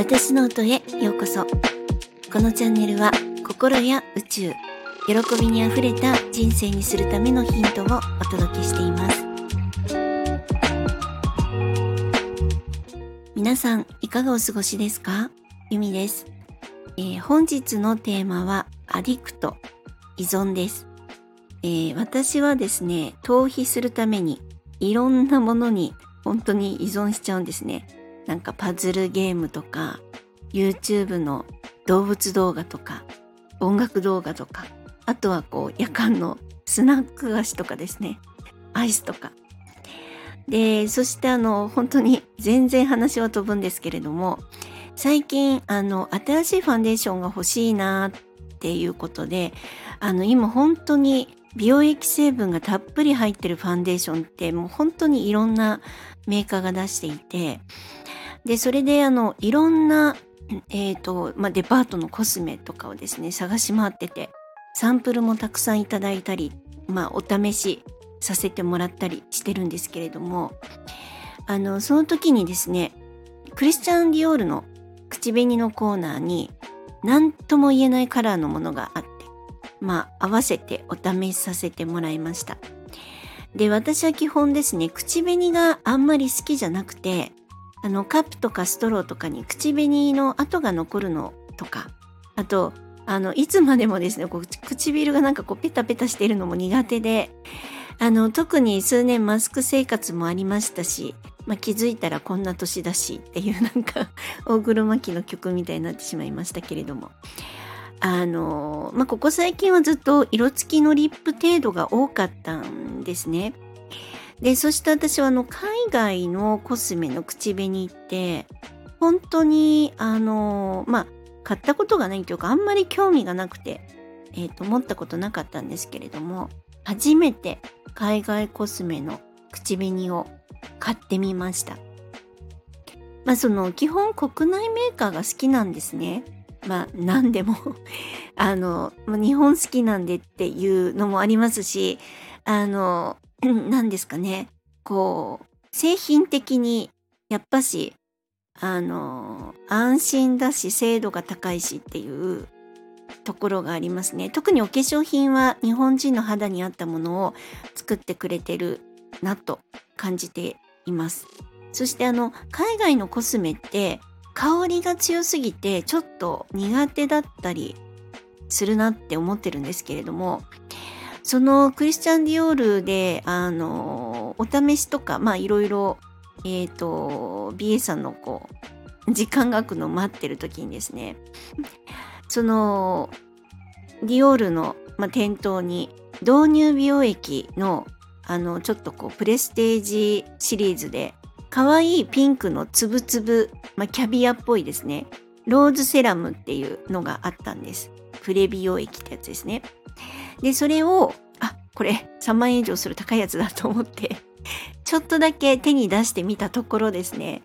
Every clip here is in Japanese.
私の音へようこそ。このチャンネルは心や宇宙喜びにあふれた人生にするためのヒントをお届けしています。皆さんいかがお過ごしですか？ゆみです、えー、本日のテーマはアディクト依存です、えー、私はですね逃避するためにいろんなものに本当に依存しちゃうんですね。なんかパズルゲームとか YouTube の動物動画とか音楽動画とかあとはこう夜間のスナック菓子とかですね。アイスとか。でそしてあの本当に全然話は飛ぶんですけれども最近あの新しいファンデーションが欲しいなっていうことであの今本当に美容液成分がたっぷり入ってるファンデーションってもう本当にいろんなメーカーが出していてで、それであの、いろんな、えっ、ー、と、まあ、デパートのコスメとかをですね、探し回ってて、サンプルもたくさんいただいたり、まあ、お試しさせてもらったりしてるんですけれども、あの、その時にですね、クリスチャン・ディオールの口紅のコーナーに、何とも言えないカラーのものがあって、まあ、合わせてお試しさせてもらいました。で、私は基本ですね、口紅があんまり好きじゃなくて、あのカップとかストローとかに口紅の跡が残るのとかあとあのいつまでもですねこう唇がなんかこうペタペタしてるのも苦手であの特に数年マスク生活もありましたし、まあ、気づいたらこんな年だしっていうなんか 大黒摩季の曲みたいになってしまいましたけれどもあのまあここ最近はずっと色付きのリップ程度が多かったんですね。で、そして私はあの、海外のコスメの口紅って、本当に、あの、まあ、買ったことがないというか、あんまり興味がなくて、えっ、ー、と、持ったことなかったんですけれども、初めて海外コスメの口紅を買ってみました。まあ、その、基本国内メーカーが好きなんですね。まあ、何でも あの、日本好きなんでっていうのもありますし、あの、何ですかね、こう、製品的に、やっぱし、あの、安心だし、精度が高いしっていうところがありますね。特にお化粧品は日本人の肌に合ったものを作ってくれてるなと感じています。そしてあの、海外のコスメって香りが強すぎてちょっと苦手だったりするなって思ってるんですけれども、そのクリスチャン・ディオールで、あの、お試しとか、まあいろいろ、えっ、ー、と、BA さんのこう、時間が空くのを待ってる時にですね、その、ディオールの、まあ、店頭に導入美容液のあのちょっとこうプレステージシリーズで可愛いピンクのつぶつぶ、まあ、キャビアっぽいですね。ローズセラムっていうのがあったんです。プレ美容液ってやつですね。で、それを、あ、これ3万円以上する高いやつだと思って、ちょっとだけ手に出してみたところですね、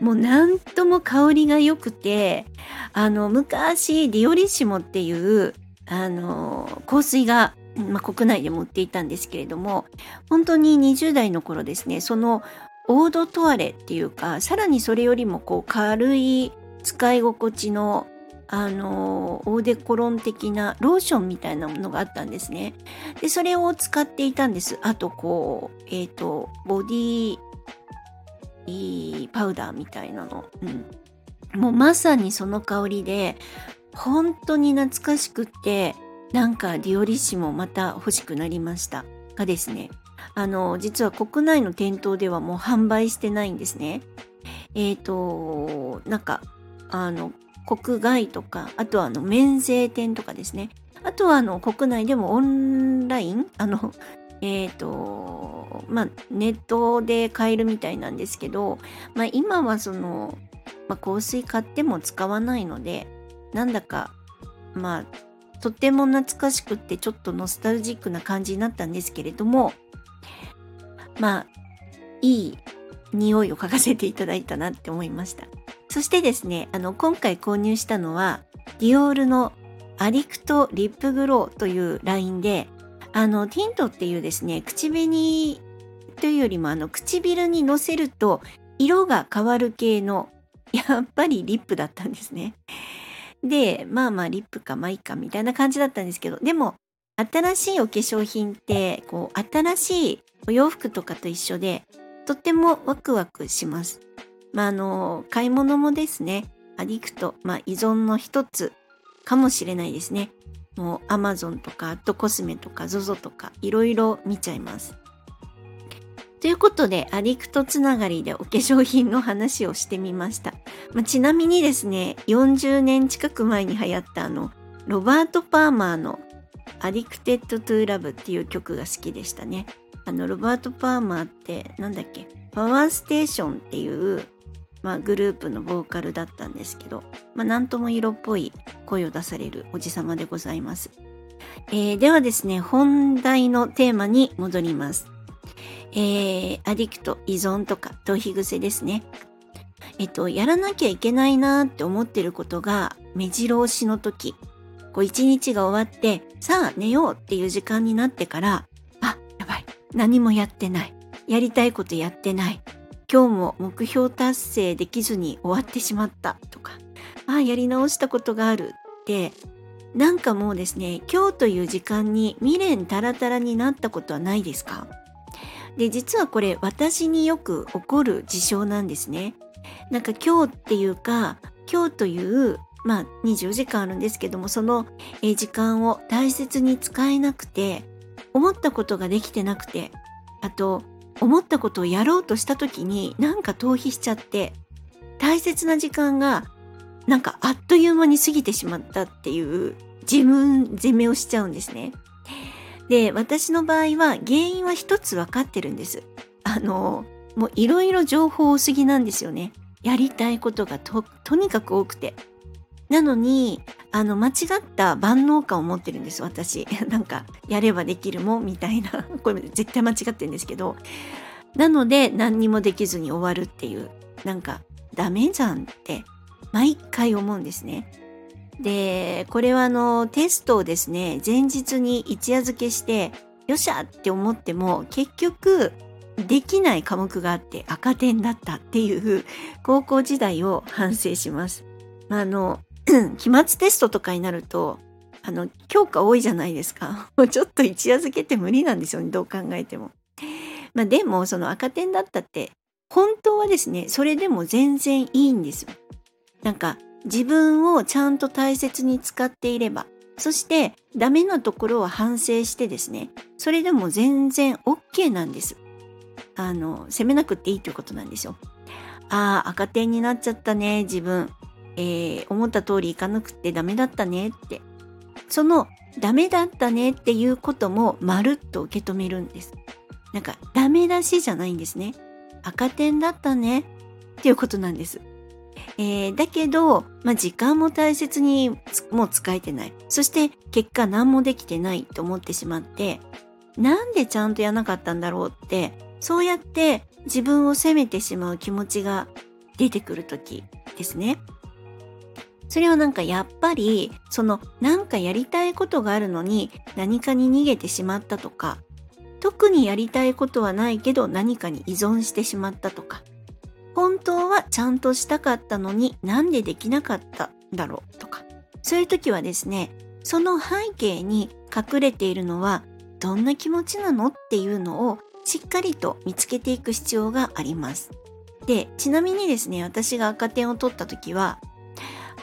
もうなんとも香りが良くて、あの、昔、ディオリッシモっていう、あの、香水が、まあ、国内でも売っていたんですけれども、本当に20代の頃ですね、その、オードトワレっていうか、さらにそれよりもこう軽い使い心地のあのオーデコロン的なローションみたいなものがあったんですね。でそれを使っていたんです。あとこうえっ、ー、とボディーパウダーみたいなの。うん、もうまさにその香りで本当に懐かしくってなんかディオリッシモまた欲しくなりましたがですねあの実は国内の店頭ではもう販売してないんですね。えっ、ー、となんかあの国外とか、あとはあの免税店とかですね。あとはあの国内でもオンライン、あの、えっ、ー、と、まあ、ネットで買えるみたいなんですけど、まあ、今はその、まあ、香水買っても使わないので、なんだか、まあ、とても懐かしくってちょっとノスタルジックな感じになったんですけれども、まあ、いい匂いを嗅がせていただいたなって思いました。そしてですね、あの、今回購入したのは、ディオールのアリクトリップグローというラインで、あの、ティントっていうですね、口紅というよりも、あの、唇にのせると色が変わる系の、やっぱりリップだったんですね。で、まあまあリップかまあいいかみたいな感じだったんですけど、でも新しいお化粧品って、こう新しいお洋服とかと一緒で、とってもワクワクします。まああの、買い物もですね、アディクト、まあ依存の一つかもしれないですね。もう Amazon とかアットコスメとか ZOZO とかいろいろ見ちゃいます。ということで、アディクトつながりでお化粧品の話をしてみました。まあ、ちなみにですね、40年近く前に流行ったあの、ロバート・パーマーの Addicted to Love っていう曲が好きでしたね。あの、ロバート・パーマーってなんだっけパワーステーションっていう、まあ、グループのボーカルだったんですけど、まあ、なんとも色っぽい声を出されるおじさまでございます。えー、ではですね、本題のテーマに戻ります。えー、アディクト、依存とか、逃避癖ですね。えっと、やらなきゃいけないなって思ってることが目白押しの時、こう一日が終わって、さあ寝ようっていう時間になってから、あ、やばい。何もやってない。やりたいことやってない。今日も目標達成できずに終わってしまった。とか、ああ、やり直したことがあるって、なんかもうですね、今日という時間に未練タラタラになったことはないですか？で、実はこれ私によく起こる事象なんですね。なんか今日っていうか、今日というまあ24時間あるんですけども、その時間を大切に使えなくて、思ったことができてなくて、あと、思ったことをやろうとした時になんか逃避しちゃって、大切な時間がなんかあっという間に過ぎてしまったっていう自分責めをしちゃうんですね。で、私の場合は原因は一つ分かってるんです。あの、もういろいろ情報多すぎなんですよね。やりたいことがと、とにかく多くて。なのに、あの、間違った万能感を持ってるんです、私。なんか、やればできるもんみたいな。これ絶対間違ってるんですけど。なので、何にもできずに終わるっていう。なんか、ダメじゃんって、毎回思うんですね。で、これはあの、テストをですね、前日に一夜漬けして、よっしゃって思っても、結局、できない科目があって赤点だったっていう高校時代を反省します。まあ、あの、期末テストとかになると、あの、教科多いじゃないですか。もうちょっと一夜漬けって無理なんですよね、どう考えても。まあ、でも、その赤点だったって、本当はですね、それでも全然いいんですよ。なんか、自分をちゃんと大切に使っていれば、そしてダメなところを反省してですね、それでも全然 OK なんです。あの、責めなくていいということなんですよ。ああ、赤点になっちゃったね、自分。えー、思った通りいかなくてダメだったねって。そのダメだったねっていうこともまるっと受け止めるんです。なんかダメ出しじゃないんですね。赤点だったねっていうことなんです。えー、だけど、まあ、時間も大切にもう使えてない。そして結果何もできてないと思ってしまって、なんでちゃんとやらなかったんだろうって、そうやって自分を責めてしまう気持ちが出てくる時ですね。それはなんかやっぱり、そのなんかやりたいことがあるのに何かに逃げてしまったとか、特にやりたいことはないけど何かに依存してしまったとか、本当はちゃんとしたかったのになんでできなかったんだろうとか、そういう時はですね、その背景に隠れているのはどんな気持ちなのっていうのをしっかりと見つけていく必要があります。で、ちなみにですね、私が赤点を取った時は、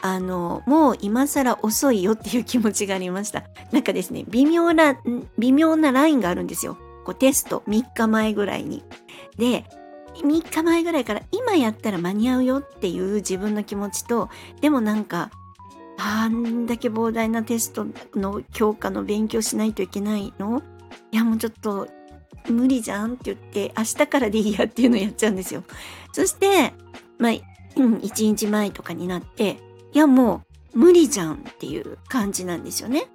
あの、もう今更遅いよっていう気持ちがありました。なんかですね、微妙な、微妙なラインがあるんですよ。こうテスト3日前ぐらいに。で、3日前ぐらいから今やったら間に合うよっていう自分の気持ちと、でもなんか、あんだけ膨大なテストの教科の勉強しないといけないの？いやもうちょっと無理じゃんって言って明日からでいいやっていうのをやっちゃうんですよ。そして、まあ、うん、1日前とかになって、いやもう無理じゃんっていう感じなんですよね。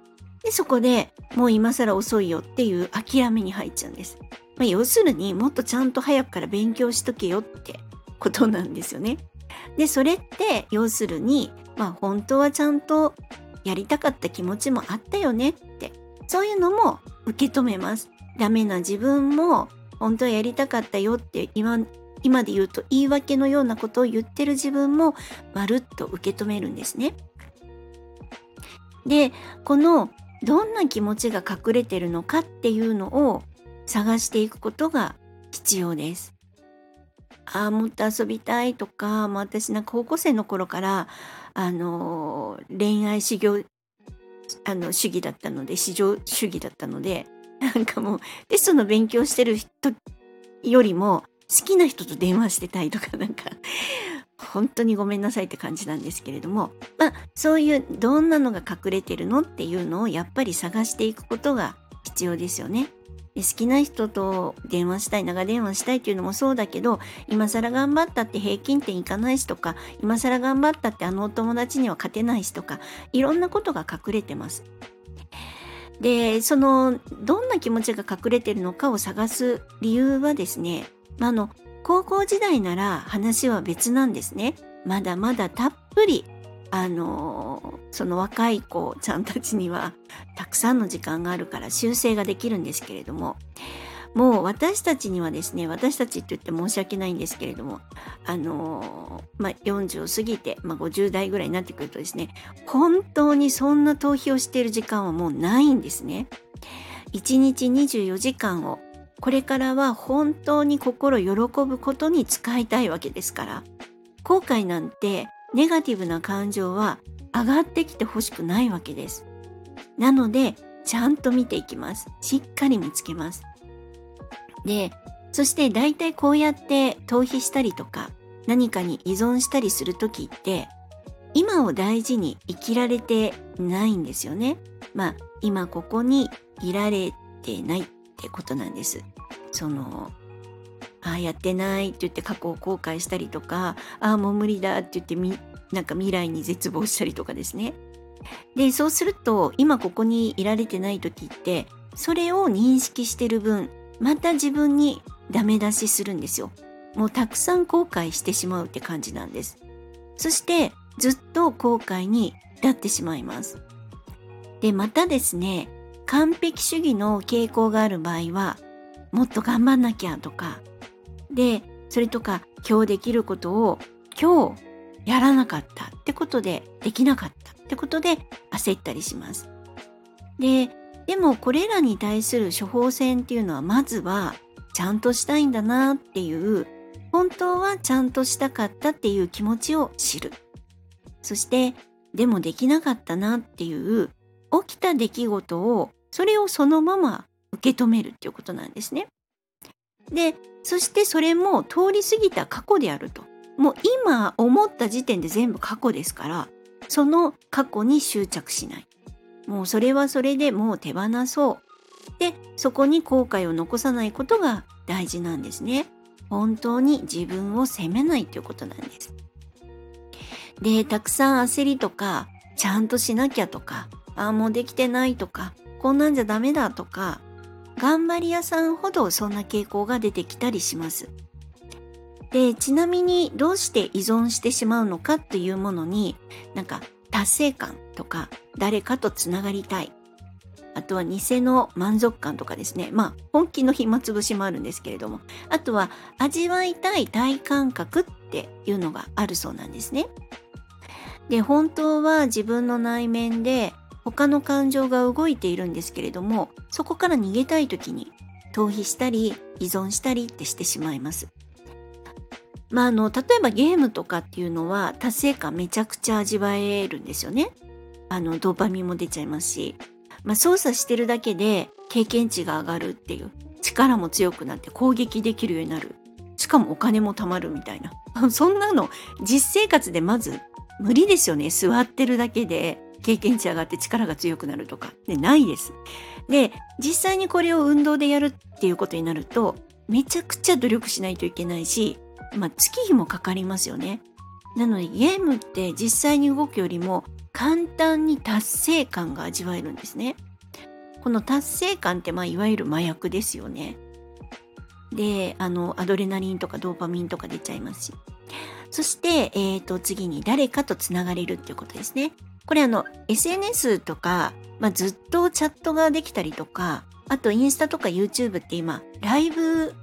で、そこでもう今更遅いよっていう諦めに入っちゃうんです。まあ、要するにもっとちゃんと早くから勉強しとけよってことなんですよね。で、それって要するに、まあ本当はちゃんとやりたかった気持ちもあったよねって、そういうのも受け止めます。ダメな自分も本当はやりたかったよって今今で言うと言い訳のようなことを言ってる自分もまるっと受け止めるんですね。でこのどんな気持ちが隠れてるのかっていうのを探していくことが必要です。ああもっと遊びたいとか、まあ、私なんか高校生の頃からあの恋愛修行あの主義だったので至上主義だったのでなんかもうテストの勉強してる人よりも好きな人と電話してたいとかなんか 本当にごめんなさいって感じなんですけれどもまあそういうどんなのが隠れてるのっていうのをやっぱり探していくことが必要ですよね。好きな人と電話したい長電話したいっていうのもそうだけど今更頑張ったって平均点いかないしとか今更頑張ったってあのお友達には勝てないしとかいろんなことが隠れてます。でそのどんな気持ちが隠れてるのかを探す理由はですねあの高校時代なら話は別なんですね。まだまだたっぷりあのその若い子ちゃんたちにはたくさんの時間があるから修正ができるんですけれどももう私たちにはですね私たちって言って申し訳ないんですけれどもあのまあ、40を過ぎて、まあ、50代ぐらいになってくるとですね本当にそんな逃避をしている時間はもうないんですね。1日24時間をこれからは本当に心喜ぶことに使いたいわけですから後悔なんてネガティブな感情は上がってきてほしくないわけです。なので、ちゃんと見ていきます。しっかり見つけます。で、そして大体こうやって逃避したりとか何かに依存したりする時って今を大事に生きられてないんですよね。まあ今ここにいられてないってことなんです。そのああやってないって言って過去を後悔したりとかああもう無理だって言ってみなんか未来に絶望したりとかですね。でそうすると今ここにいられてない時ってそれを認識してる分また自分にダメ出しするんですよ。もうたくさん後悔してしまうって感じなんです。そしてずっと後悔に至ってしまいます。でまたですね完璧主義の傾向がある場合はもっと頑張んなきゃとかでそれとか今日できることを今日やらなかったってことでできなかったってことで焦ったりします。ででもこれらに対する処方箋っていうのはまずはちゃんとしたいんだなっていう本当はちゃんとしたかったっていう気持ちを知る。そしてでもできなかったなっていう起きた出来事をそれをそのまま受け止めるっていうことなんですね。でそしてそれも通り過ぎた過去であると。もう今思った時点で全部過去ですからその過去に執着しない。もうそれはそれでもう手放そう。でそこに後悔を残さないことが大事なんですね。本当に自分を責めないということなんです。でたくさん焦りとかちゃんとしなきゃとかああもうできてないとかこんなんじゃダメだとか頑張り屋さんほどそんな傾向が出てきたりします。で、ちなみにどうして依存してしまうのかっていうものに、なんか達成感とか誰かとつながりたい。あとは偽の満足感とかですね。まあ本気の暇つぶしもあるんですけれども。あとは味わいたい体感覚っていうのがあるそうなんですね。で、本当は自分の内面で他の感情が動いているんですけれどもそこから逃げたい時に逃避したり依存したりってしてしまいます。まあ、あの例えばゲームとかっていうのは達成感めちゃくちゃ味わえるんですよね。あのドーパミンも出ちゃいますし、まあ、操作してるだけで経験値が上がるっていう力も強くなって攻撃できるようになる。しかもお金も貯まるみたいな。そんなの実生活でまず無理ですよね。座ってるだけで。経験値上がって力が強くなるとか、ね、ないです。で、実際にこれを運動でやるっていうことになると、めちゃくちゃ努力しないといけないし、まあ、月日もかかりますよね。なのでゲームって実際に動くよりも簡単に達成感が味わえるんですね。この達成感ってまあいわゆる麻薬ですよね。で、あの、アドレナリンとかドーパミンとか出ちゃいますし。そして、えっ、ー、と、次に誰かとつながれるっていうことですね。これあの SNS とか、まあ、ずっとチャットができたりとかあとインスタとか YouTube って今ライブ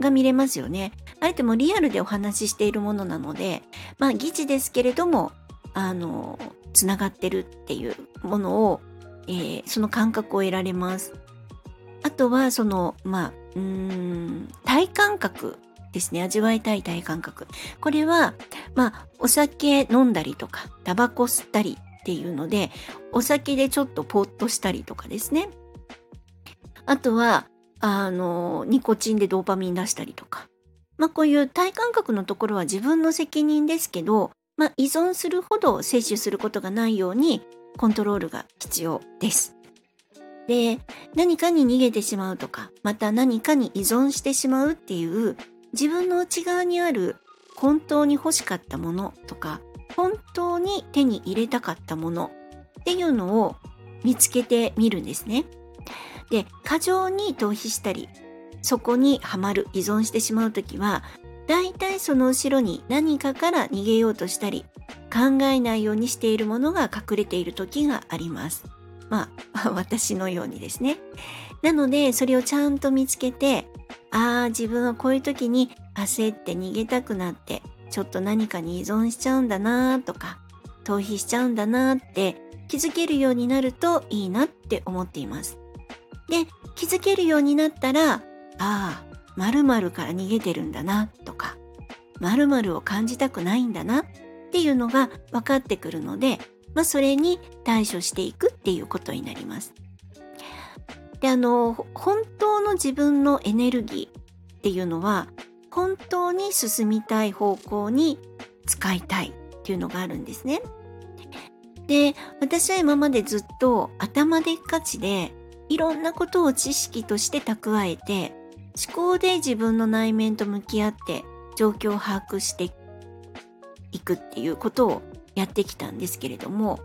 が見れますよねあえてもリアルでお話ししているものなので、まあ疑似ですけれども、あの、つながってるっていうものを、えー、その感覚を得られます。あとは、その、まあ、うーん、体感覚ですね。味わいたい体感覚。これは、まあ、お酒飲んだりとか、タバコ吸ったりっていうので、お酒でちょっとポッとしたりとかですね。あとは、あの、ニコチンでドーパミン出したりとか。まあ、こういう体感覚のところは自分の責任ですけど、まあ、依存するほど摂取することがないようにコントロールが必要です。で、何かに逃げてしまうとか、また何かに依存してしまうっていう自分の内側にある本当に欲しかったものとか、本当に手に入れたかったものっていうのを見つけてみるんですね。で、過剰に逃避したり、そこにはまる、依存してしまうときは、大体その後ろに何かから逃げようとしたり、考えないようにしているものが隠れている時があります。まあ、私のようにですね。なので、それをちゃんと見つけて、ああ、自分はこういう時に焦って逃げたくなって、ちょっと何かに依存しちゃうんだなとか、逃避しちゃうんだなって気づけるようになるといいなって思っています。で、気づけるようになったら、ああ、〇〇から逃げてるんだなとか、〇〇を感じたくないんだなっていうのが分かってくるので、まあ、それに対処していくっていうことになります。で、あの、本当の自分のエネルギーっていうのは、本当に進みたい方向に使いたいっていうのがあるんですね。で、私は今までずっと頭でっかちで、いろんなことを知識として蓄えて、思考で自分の内面と向き合って状況を把握していくっていうことをやってきたんですけれども、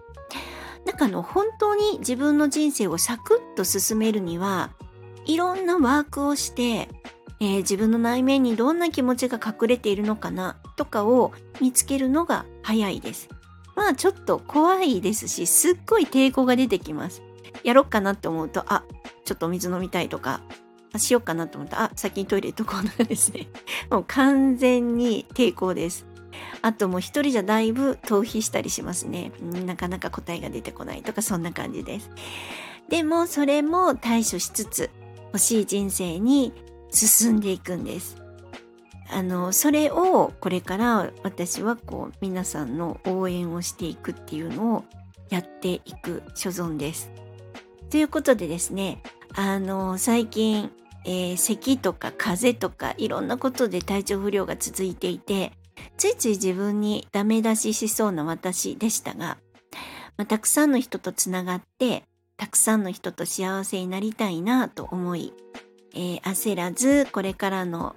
なんかの本当に自分の人生をサクッと進めるにはいろんなワークをして、えー、自分の内面にどんな気持ちが隠れているのかなとかを見つけるのが早いです。まあちょっと怖いですしすっごい抵抗が出てきます。やろっかなって思うとあちょっとお水飲みたいとかしようかなと思ったらあ先にトイレ行っとこうとかですね もう完全に抵抗です。あともう一人じゃだいぶ逃避したりしますね。なかなか答えが出てこないとかそんな感じです。でもそれも対処しつつ欲しい人生に進んでいくんです。あの、それをこれから私はこう皆さんの応援をしていくっていうのをやっていく所存です。ということでですね、あの、最近、えー、咳とか風邪とかいろんなことで体調不良が続いていて、ついつい自分にダメ出ししそうな私でしたが、まあ、たくさんの人とつながって、たくさんの人と幸せになりたいなと思い、えー、焦らず、これからの、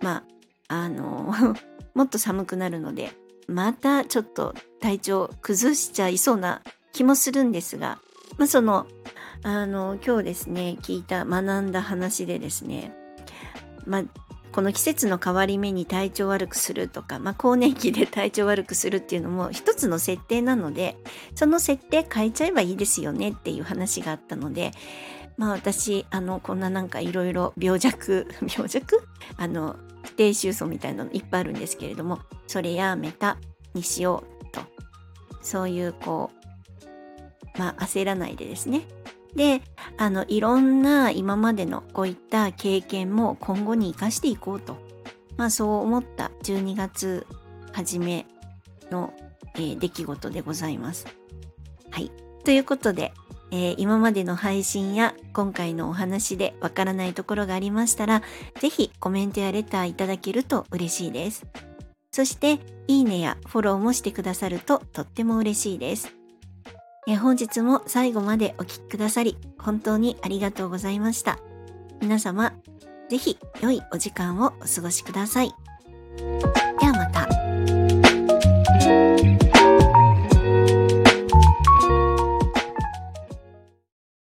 まあ、あの、もっと寒くなるので、またちょっと体調崩しちゃいそうな気もするんですが、まあ、その、あの、今日ですね、聞いた、学んだ話でですね、まあ、この季節の変わり目に体調悪くするとか、まあ、更年期で体調悪くするっていうのも一つの設定なので、その設定変えちゃえばいいですよねっていう話があったので、まあ私、あの、こんななんかいろいろ病弱、病弱？あの、低収束みたいなのいっぱいあるんですけれども、それやめたにしようと。そういうこう、まあ焦らないでですね。で、あの、いろんな今までのこういった経験も今後に生かしていこうと。まあそう思った12月初めの、えー、出来事でございます。はい。ということで、えー、今までの配信や今回のお話でわからないところがありましたら、ぜひコメントやレターいただけると嬉しいです。そして、いいねやフォローもしてくださるととっても嬉しいです。え本日も最後までお聴きくださり、本当にありがとうございました。皆様、ぜひ良いお時間をお過ごしください。